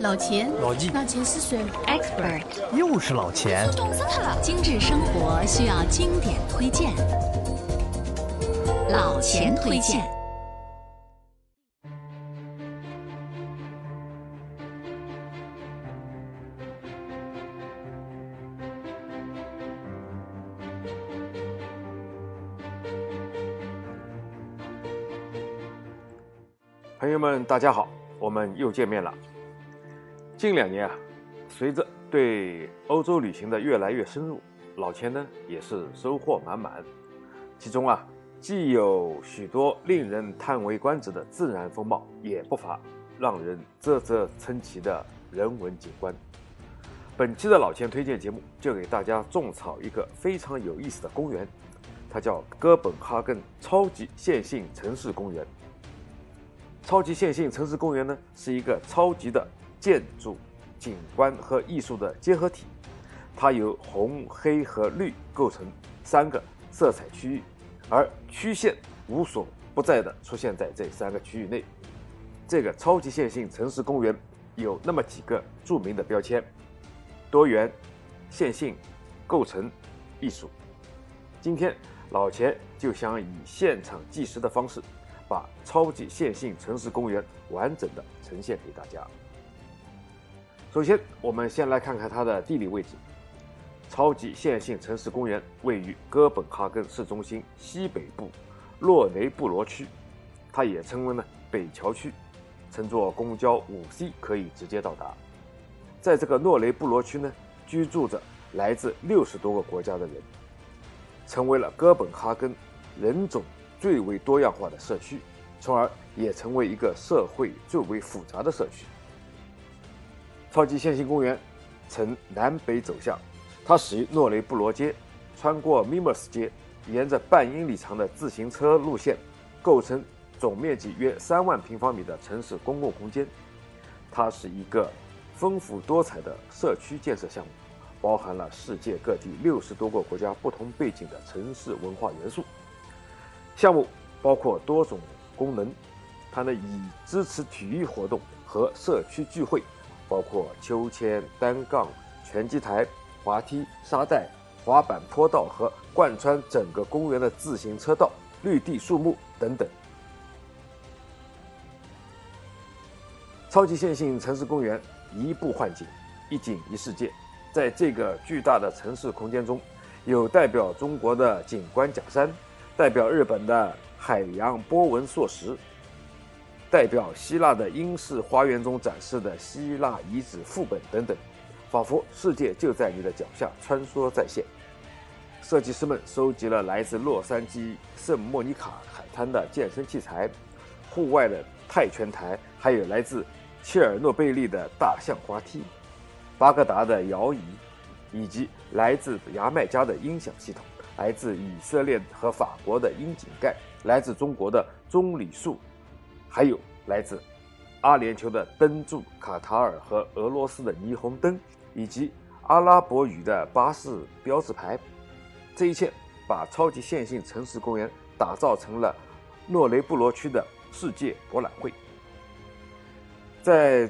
老钱，老纪，老钱是谁？Expert，又是老钱。冻死他了！精致生活需要经典推荐，老钱推荐。朋友们，大家好，我们又见面了。近两年啊，随着对欧洲旅行的越来越深入，老钱呢也是收获满满。其中啊，既有许多令人叹为观止的自然风貌，也不乏让人啧啧称奇的人文景观。本期的老钱推荐节目就给大家种草一个非常有意思的公园，它叫哥本哈根超级线性城市公园。超级线性城市公园呢，是一个超级的。建筑、景观和艺术的结合体，它由红、黑和绿构成三个色彩区域，而曲线无所不在的出现在这三个区域内。这个超级线性城市公园有那么几个著名的标签：多元、线性、构成、艺术。今天老钱就想以现场计时的方式，把超级线性城市公园完整的呈现给大家。首先，我们先来看看它的地理位置。超级线性城市公园位于哥本哈根市中心西北部洛雷布罗区，它也称为呢北桥区。乘坐公交五 C 可以直接到达。在这个诺雷布罗区呢，居住着来自六十多个国家的人，成为了哥本哈根人种最为多样化的社区，从而也成为一个社会最为复杂的社区。超级线性公园呈南北走向，它始于诺雷布罗街，穿过米莫斯街，沿着半英里长的自行车路线，构成总面积约三万平方米的城市公共空间。它是一个丰富多彩的社区建设项目，包含了世界各地六十多个国家不同背景的城市文化元素。项目包括多种功能，它呢以支持体育活动和社区聚会。包括秋千、单杠、拳击台、滑梯、沙袋、滑板坡道和贯穿整个公园的自行车道、绿地、树木等等。超级线性城市公园一步换景，一景一世界。在这个巨大的城市空间中，有代表中国的景观假山，代表日本的海洋波纹硕石。代表希腊的英式花园中展示的希腊遗址副本等等，仿佛世界就在你的脚下穿梭在线。设计师们收集了来自洛杉矶圣莫尼卡海滩的健身器材、户外的泰拳台，还有来自切尔诺贝利的大象滑梯、巴格达的摇椅，以及来自牙买加的音响系统、来自以色列和法国的窨井盖、来自中国的棕榈树。还有来自阿联酋的灯柱、卡塔尔和俄罗斯的霓虹灯，以及阿拉伯语的巴士标志牌，这一切把超级线性城市公园打造成了诺雷布罗区的世界博览会。在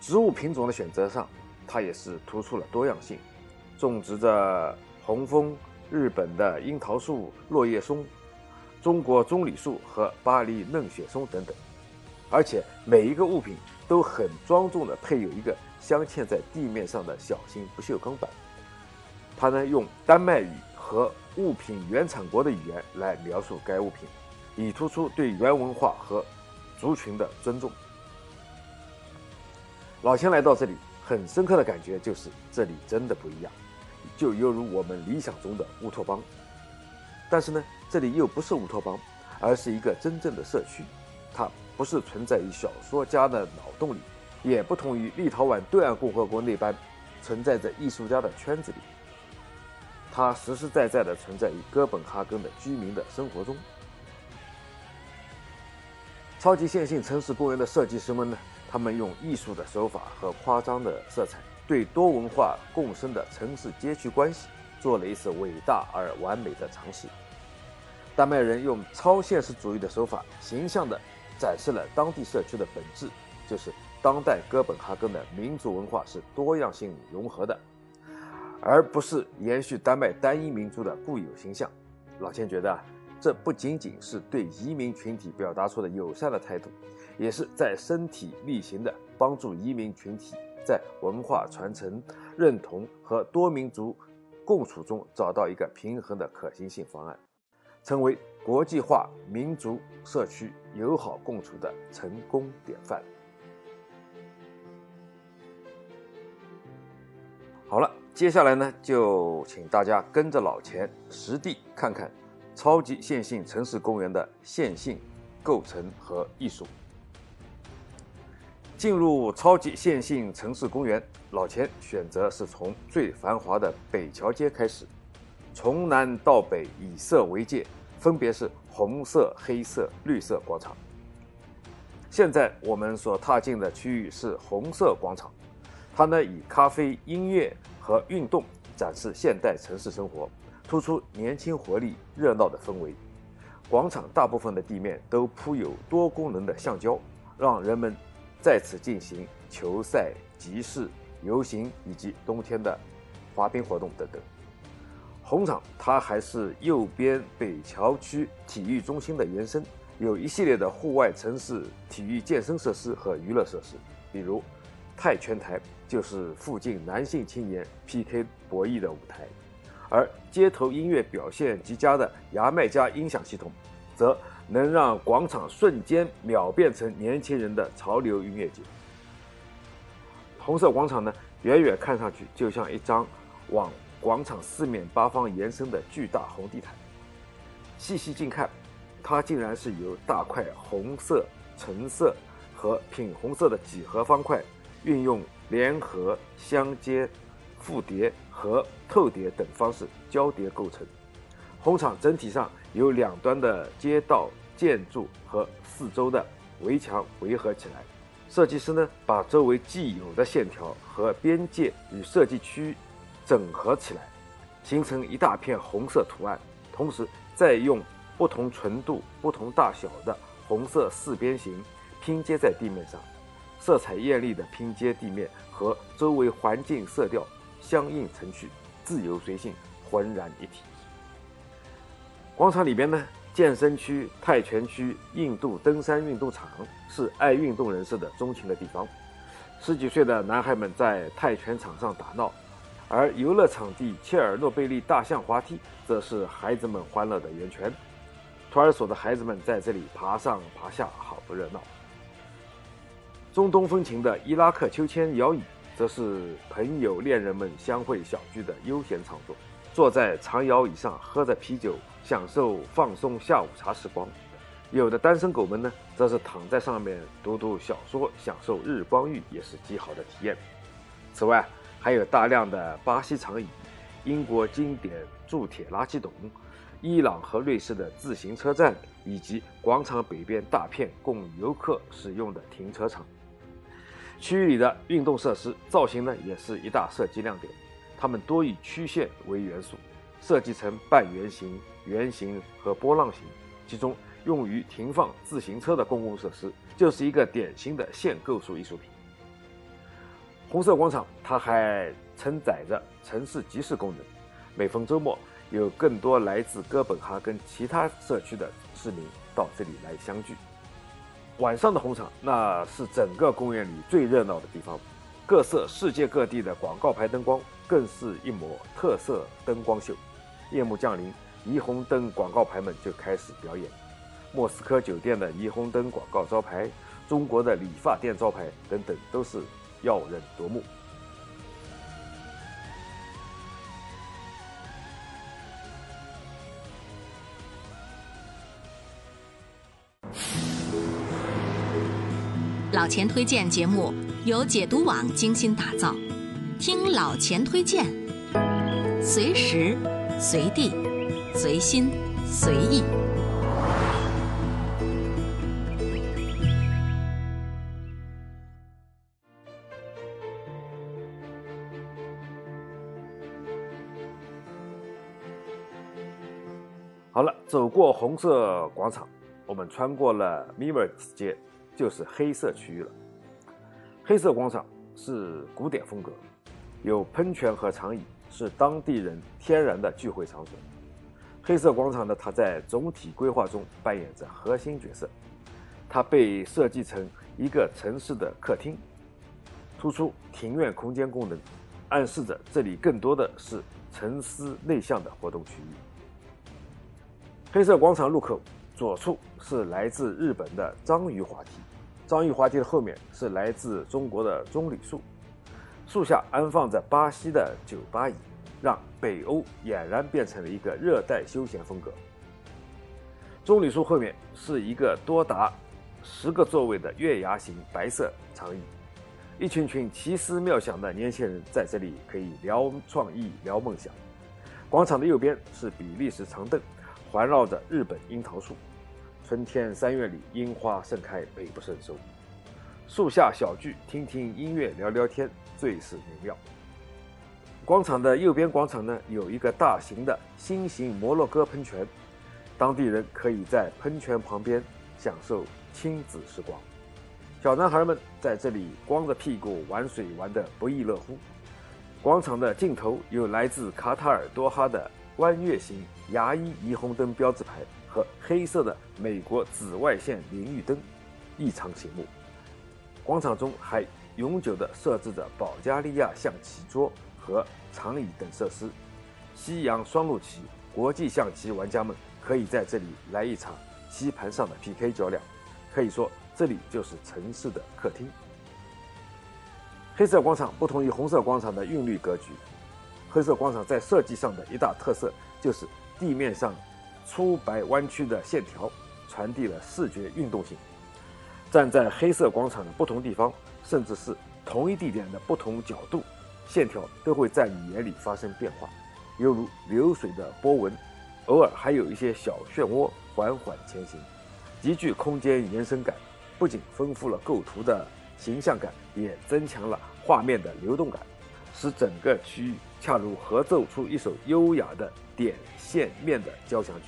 植物品种的选择上，它也是突出了多样性，种植着红枫、日本的樱桃树、落叶松。中国棕榈树和巴黎嫩雪松等等，而且每一个物品都很庄重地配有一个镶嵌在地面上的小型不锈钢板。它呢用丹麦语和物品原产国的语言来描述该物品，以突出对原文化和族群的尊重。老钱来到这里，很深刻的感觉就是这里真的不一样，就犹如我们理想中的乌托邦。但是呢，这里又不是乌托邦，而是一个真正的社区。它不是存在于小说家的脑洞里，也不同于立陶宛对岸共和国那般存在着艺术家的圈子里。它实实在在的存在于哥本哈根的居民的生活中。超级线性城市公园的设计师们呢，他们用艺术的手法和夸张的色彩，对多文化共生的城市街区关系。做了一次伟大而完美的尝试。丹麦人用超现实主义的手法，形象地展示了当地社区的本质，就是当代哥本哈根的民族文化是多样性融合的，而不是延续丹麦单一民族的固有形象。老钱觉得，这不仅仅是对移民群体表达出的友善的态度，也是在身体力行的帮助移民群体在文化传承、认同和多民族共处中找到一个平衡的可行性方案，成为国际化民族社区友好共处的成功典范。好了，接下来呢，就请大家跟着老钱实地看看超级线性城市公园的线性构成和艺术。进入超级线性城市公园，老钱选择是从最繁华的北桥街开始，从南到北以色为界，分别是红色、黑色、绿色广场。现在我们所踏进的区域是红色广场。它呢以咖啡、音乐和运动展示现代城市生活，突出年轻活力、热闹的氛围。广场大部分的地面都铺有多功能的橡胶，让人们在此进行球赛、集市、游行以及冬天的滑冰活动等等。红场它还是右边北桥区体育中心的延伸，有一系列的户外城市体育健身设施和娱乐设施，比如泰拳台。就是附近男性青年 PK 博弈的舞台，而街头音乐表现极佳的牙买加音响系统，则能让广场瞬间秒变成年轻人的潮流音乐节。红色广场呢，远远看上去就像一张网广场四面八方延伸的巨大红地毯，细细近看，它竟然是由大块红色、橙色和品红色的几何方块运用。联合、相接、复叠和透叠等方式交叠构成。红场整体上由两端的街道建筑和四周的围墙围合起来。设计师呢，把周围既有的线条和边界与设计区整合起来，形成一大片红色图案。同时，再用不同纯度、不同大小的红色四边形拼接在地面上。色彩艳丽的拼接地面和周围环境色调相映成趣，自由随性，浑然一体。广场里边呢，健身区、泰拳区、印度登山运动场是爱运动人士的钟情的地方。十几岁的男孩们在泰拳场上打闹，而游乐场地切尔诺贝利大象滑梯则是孩子们欢乐的源泉。托儿所的孩子们在这里爬上爬下，好不热闹。中东风情的伊拉克秋千摇椅，则是朋友恋人们相会小聚的悠闲场所。坐在长摇椅上喝着啤酒，享受放松下午茶时光。有的单身狗们呢，则是躺在上面读读小说，享受日光浴，也是极好的体验。此外，还有大量的巴西长椅、英国经典铸铁垃圾桶、伊朗和瑞士的自行车站，以及广场北边大片供游客使用的停车场。区域里的运动设施造型呢，也是一大设计亮点。它们多以曲线为元素，设计成半圆形、圆形和波浪形。其中用于停放自行车的公共设施，就是一个典型的线构筑艺术品。红色广场它还承载着城市集市功能，每逢周末有更多来自哥本哈根其他社区的市民到这里来相聚。晚上的红场，那是整个公园里最热闹的地方，各色世界各地的广告牌灯光更是一抹特色灯光秀。夜幕降临，霓虹灯广告牌们就开始表演。莫斯科酒店的霓虹灯广告招牌，中国的理发店招牌等等，都是耀人夺目。老钱推荐节目由解读网精心打造，听老钱推荐，随时随地随心随意。好了，走过红色广场，我们穿过了米尔斯街。就是黑色区域了。黑色广场是古典风格，有喷泉和长椅，是当地人天然的聚会场所。黑色广场呢，它在总体规划中扮演着核心角色，它被设计成一个城市的客厅，突出庭院空间功能，暗示着这里更多的是沉思内向的活动区域。黑色广场入口左处是来自日本的章鱼滑梯。章鱼滑梯的后面是来自中国的棕榈树，树下安放着巴西的酒吧椅，让北欧俨然变成了一个热带休闲风格。棕榈树后面是一个多达十个座位的月牙形白色长椅，一群群奇思妙想的年轻人在这里可以聊创意、聊梦想。广场的右边是比利时长凳，环绕着日本樱桃树。春天三月里，樱花盛开，美不胜收。树下小聚，听听音乐，聊聊天，最是美妙。广场的右边广场呢，有一个大型的新型摩洛哥喷泉，当地人可以在喷泉旁边享受亲子时光。小男孩们在这里光着屁股玩水，玩得不亦乐乎。广场的尽头有来自卡塔尔多哈的弯月形牙医霓虹灯标志牌。和黑色的美国紫外线淋浴灯，异常醒目。广场中还永久地设置着保加利亚象棋桌和长椅等设施。西洋双陆棋、国际象棋玩家们可以在这里来一场棋盘上的 PK 较量。可以说，这里就是城市的客厅。黑色广场不同于红色广场的韵律格局。黑色广场在设计上的一大特色就是地面上。粗白弯曲的线条传递了视觉运动性。站在黑色广场的不同地方，甚至是同一地点的不同角度，线条都会在你眼里发生变化，犹如流水的波纹，偶尔还有一些小漩涡缓缓前行，极具空间延伸感。不仅丰富了构图的形象感，也增强了画面的流动感，使整个区域恰如合奏出一首优雅的点线面的交响曲。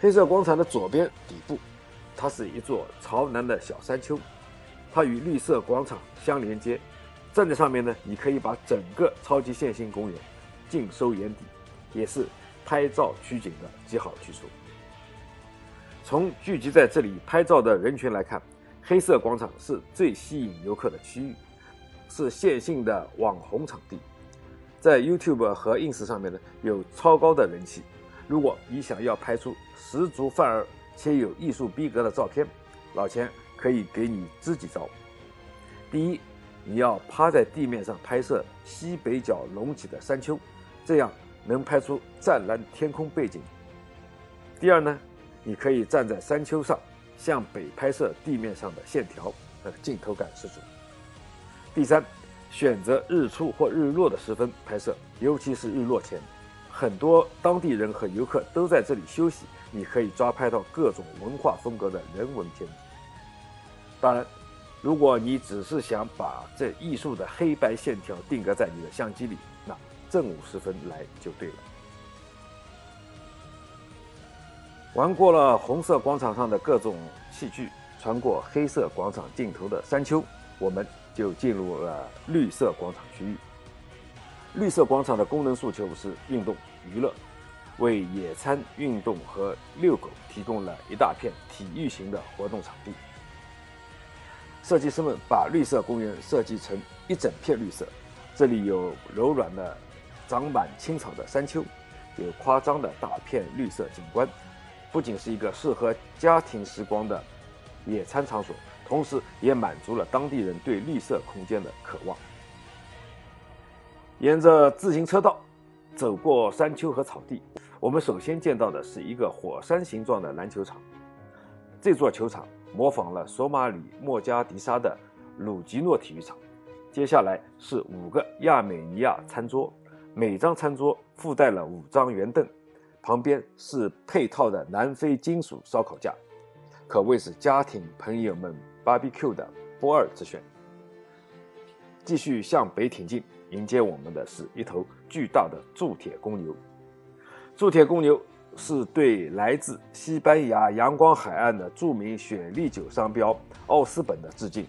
黑色广场的左边底部，它是一座朝南的小山丘，它与绿色广场相连接。站在上面呢，你可以把整个超级线性公园尽收眼底，也是拍照取景的极好去处。从聚集在这里拍照的人群来看，黑色广场是最吸引游客的区域，是线性的网红场地，在 YouTube 和 Ins 上面呢有超高的人气。如果你想要拍出十足范儿且有艺术逼格的照片，老钱可以给你支几招。第一，你要趴在地面上拍摄西北角隆起的山丘，这样能拍出湛蓝天空背景。第二呢，你可以站在山丘上向北拍摄地面上的线条，呃，镜头感十足。第三，选择日出或日落的时分拍摄，尤其是日落前。很多当地人和游客都在这里休息，你可以抓拍到各种文化风格的人文天地。当然，如果你只是想把这艺术的黑白线条定格在你的相机里，那正午时分来就对了。玩过了红色广场上的各种戏剧，穿过黑色广场尽头的山丘，我们就进入了绿色广场区域。绿色广场的功能诉求是运动娱乐，为野餐、运动和遛狗提供了一大片体育型的活动场地。设计师们把绿色公园设计成一整片绿色，这里有柔软的、长满青草的山丘，有夸张的大片绿色景观，不仅是一个适合家庭时光的野餐场所，同时也满足了当地人对绿色空间的渴望。沿着自行车道走过山丘和草地，我们首先见到的是一个火山形状的篮球场。这座球场模仿了索马里莫加迪沙的鲁吉诺体育场。接下来是五个亚美尼亚餐桌，每张餐桌附带了五张圆凳，旁边是配套的南非金属烧烤架，可谓是家庭朋友们 BBQ 的不二之选。继续向北挺进。迎接我们的是一头巨大的铸铁公牛。铸铁公牛是对来自西班牙阳光海岸的著名雪莉酒商标奥斯本的致敬。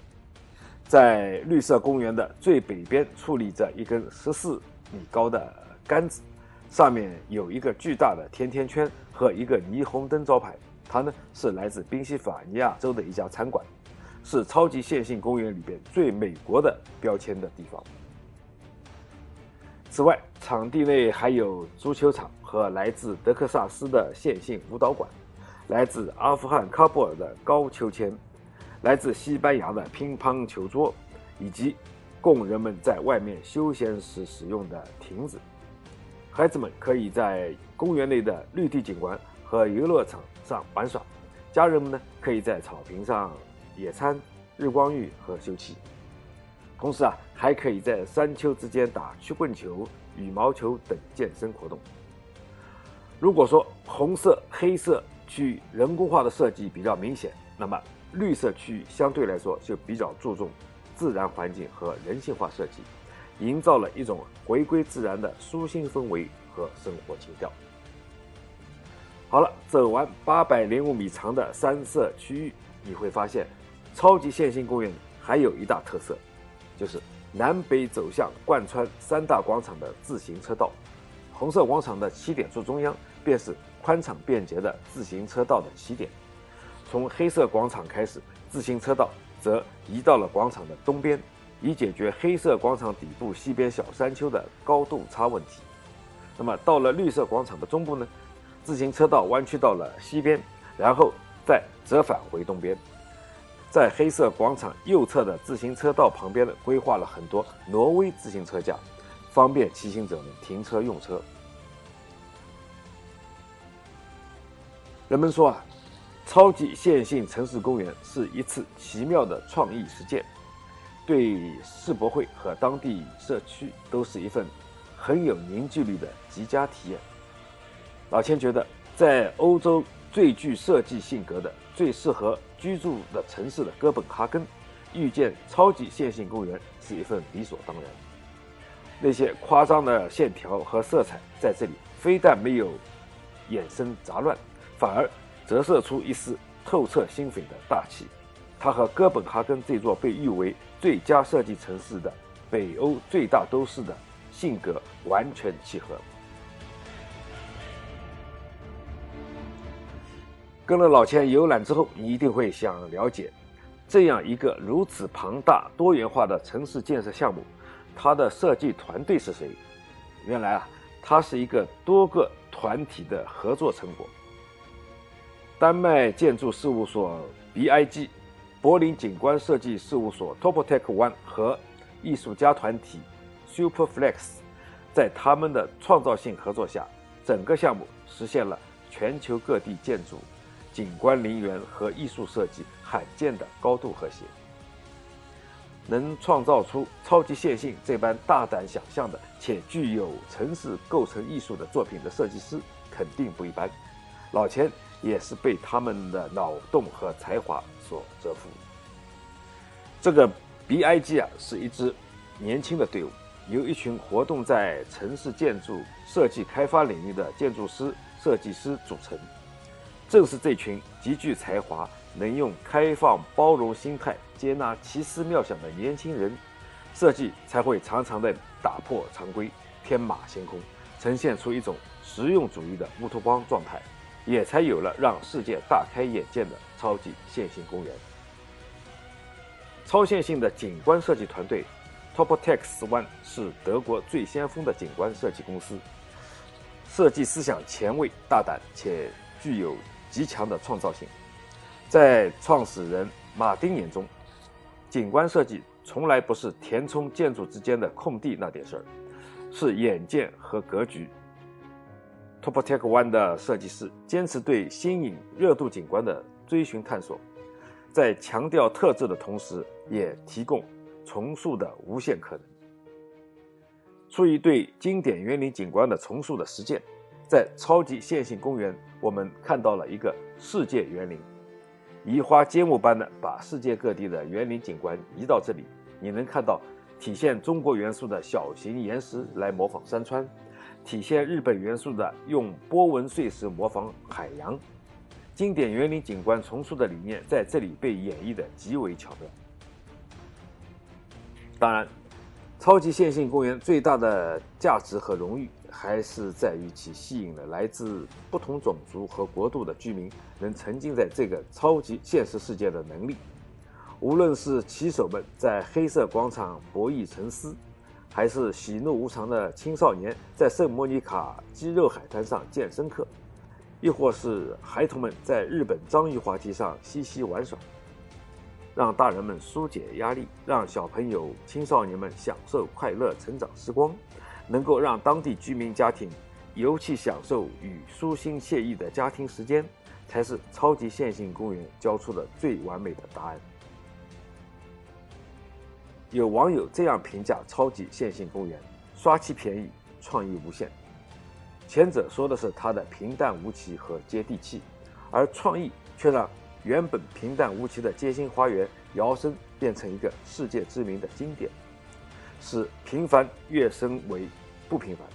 在绿色公园的最北边矗立着一根十四米高的杆子，上面有一个巨大的甜甜圈和一个霓虹灯招牌。它呢是来自宾夕法尼亚州的一家餐馆，是超级线性公园里边最美国的标签的地方。此外，场地内还有足球场和来自德克萨斯的线性舞蹈馆，来自阿富汗喀布尔的高秋千。来自西班牙的乒乓球桌，以及供人们在外面休闲时使用的亭子。孩子们可以在公园内的绿地景观和游乐场上玩耍，家人们呢可以在草坪上野餐、日光浴和休憩。同时啊，还可以在山丘之间打曲棍球、羽毛球等健身活动。如果说红色、黑色区域人工化的设计比较明显，那么。绿色区域相对来说就比较注重自然环境和人性化设计，营造了一种回归自然的舒心氛围和生活情调。好了，走完八百零五米长的三色区域，你会发现，超级线性公园还有一大特色，就是南北走向贯穿三大广场的自行车道。红色广场的起点处中央便是宽敞便捷的自行车道的起点。从黑色广场开始，自行车道则移到了广场的东边，以解决黑色广场底部西边小山丘的高度差问题。那么到了绿色广场的中部呢？自行车道弯曲到了西边，然后再折返回东边。在黑色广场右侧的自行车道旁边呢，规划了很多挪威自行车架，方便骑行者们停车用车。人们说啊。超级线性城市公园是一次奇妙的创意实践，对世博会和当地社区都是一份很有凝聚力的极佳体验。老千觉得，在欧洲最具设计性格的、最适合居住的城市的哥本哈根，遇见超级线性公园是一份理所当然。那些夸张的线条和色彩在这里非但没有衍生杂乱，反而。折射出一丝透彻心扉的大气，它和哥本哈根这座被誉为最佳设计城市的北欧最大都市的性格完全契合。跟了老千游览之后，你一定会想了解，这样一个如此庞大多元化的城市建设项目，它的设计团队是谁？原来啊，它是一个多个团体的合作成果。丹麦建筑事务所 BIG、柏林景观设计事务所 Topotech One 和艺术家团体 Superflex，在他们的创造性合作下，整个项目实现了全球各地建筑、景观陵园和艺术设计罕见的高度和谐。能创造出超级线性这般大胆想象的且具有城市构成艺术的作品的设计师，肯定不一般。老钱。也是被他们的脑洞和才华所折服。这个 BIG 啊，是一支年轻的队伍，由一群活动在城市建筑设计开发领域的建筑师、设计师组成。正是这群极具才华、能用开放包容心态接纳奇思妙想的年轻人，设计才会常常的打破常规、天马行空，呈现出一种实用主义的乌托邦状态。也才有了让世界大开眼界的超级线性公园。超线性的景观设计团队 Top Tex One 是德国最先锋的景观设计公司，设计思想前卫大胆且具有极强的创造性。在创始人马丁眼中，景观设计从来不是填充建筑之间的空地那点事儿，是眼界和格局。Topotech One 的设计师坚持对新颖热度景观的追寻探索，在强调特质的同时，也提供重塑的无限可能。出于对经典园林景观的重塑的实践，在超级线性公园，我们看到了一个世界园林，移花接木般的把世界各地的园林景观移到这里。你能看到体现中国元素的小型岩石来模仿山川。体现日本元素的用波纹碎石模仿海洋，经典园林景观重塑的理念在这里被演绎的极为巧妙。当然，超级线性公园最大的价值和荣誉，还是在于其吸引了来自不同种族和国度的居民，能沉浸在这个超级现实世界的能力。无论是骑手们在黑色广场博弈沉思。还是喜怒无常的青少年在圣莫妮卡肌肉海滩上健身课，亦或是孩童们在日本章鱼滑梯上嬉戏玩耍，让大人们疏解压力，让小朋友、青少年们享受快乐成长时光，能够让当地居民家庭尤其享受与舒心惬意的家庭时间，才是超级线性公园交出的最完美的答案。有网友这样评价超级线性公园：刷漆便宜，创意无限。前者说的是它的平淡无奇和接地气，而创意却让原本平淡无奇的街心花园摇身变成一个世界知名的经典，使平凡跃升为不平凡。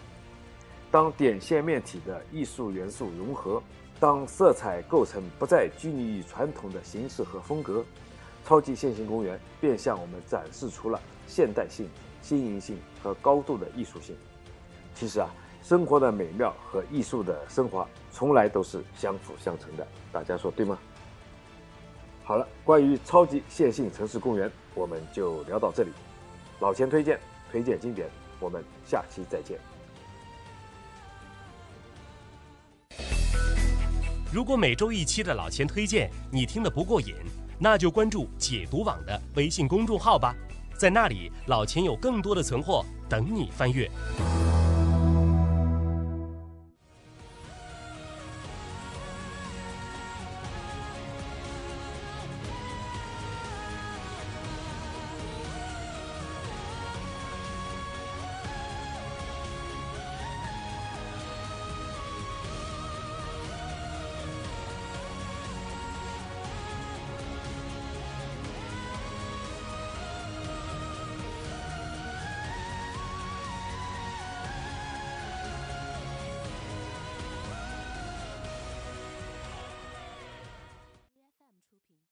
当点线面体的艺术元素融合，当色彩构成不再拘泥于传统的形式和风格。超级线性公园便向我们展示出了现代性、新颖性和高度的艺术性。其实啊，生活的美妙和艺术的升华从来都是相辅相成的，大家说对吗？好了，关于超级线性城市公园，我们就聊到这里。老钱推荐，推荐经典，我们下期再见。如果每周一期的老钱推荐你听得不过瘾。那就关注解读网的微信公众号吧，在那里老钱有更多的存货等你翻阅。